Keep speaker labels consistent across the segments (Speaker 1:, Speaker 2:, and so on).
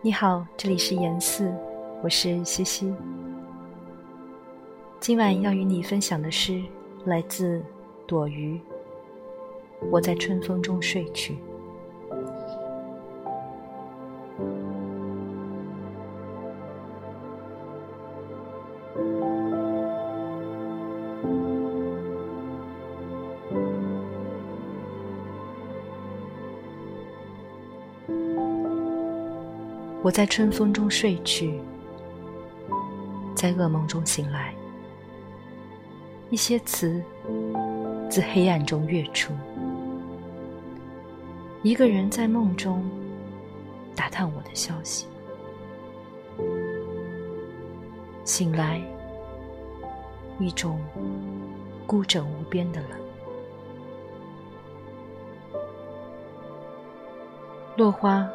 Speaker 1: 你好，这里是严四，我是西西。今晚要与你分享的诗来自朵鱼。我在春风中睡去。我在春风中睡去，在噩梦中醒来。一些词自黑暗中跃出，一个人在梦中打探我的消息。醒来，一种孤枕无边的冷。落花。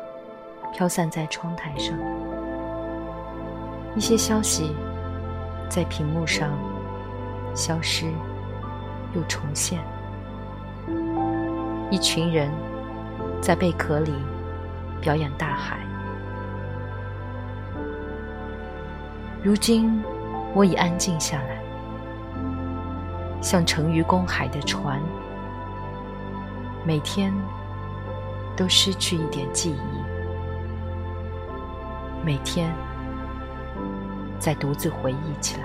Speaker 1: 飘散在窗台上，一些消息在屏幕上消失又重现。一群人在贝壳里表演大海。如今我已安静下来，像沉于公海的船，每天都失去一点记忆。每天在独自回忆起来。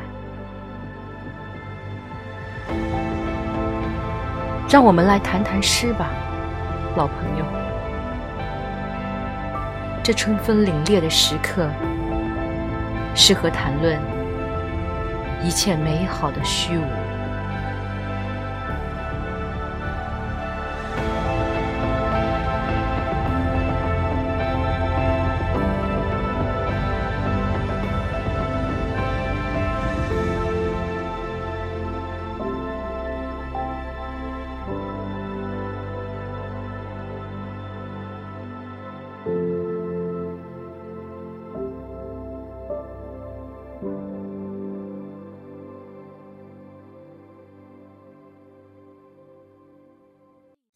Speaker 1: 让我们来谈谈诗吧，老朋友。这春风凛冽的时刻，适合谈论一切美好的虚无。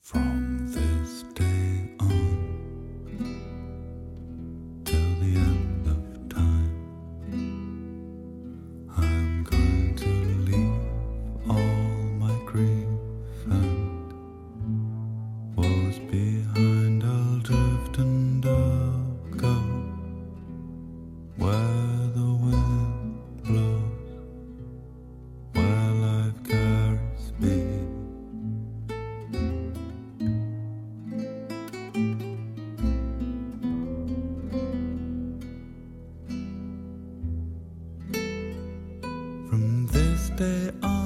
Speaker 2: from the pe an.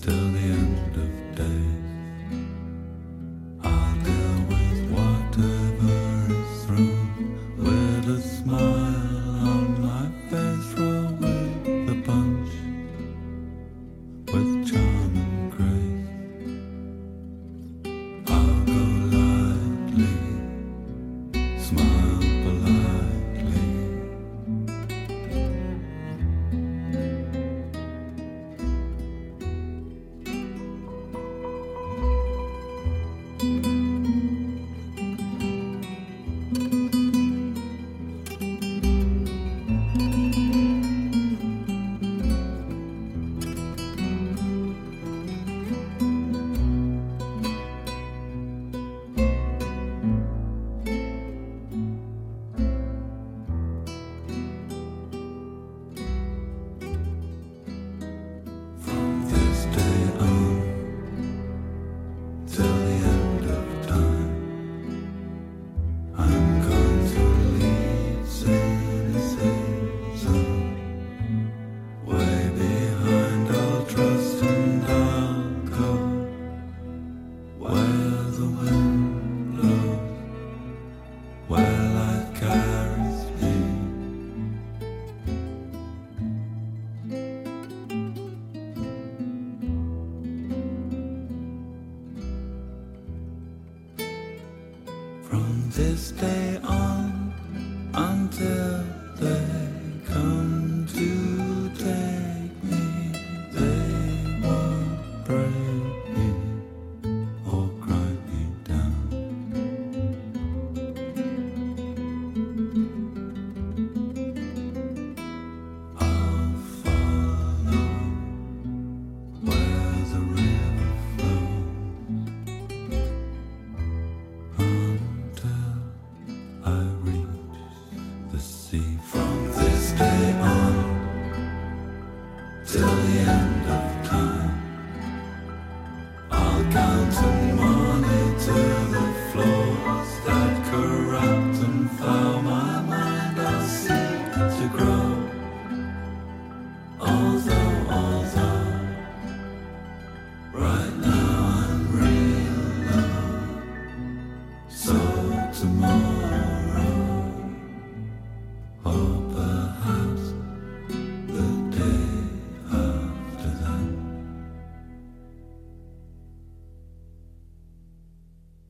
Speaker 2: till the end. this day on until the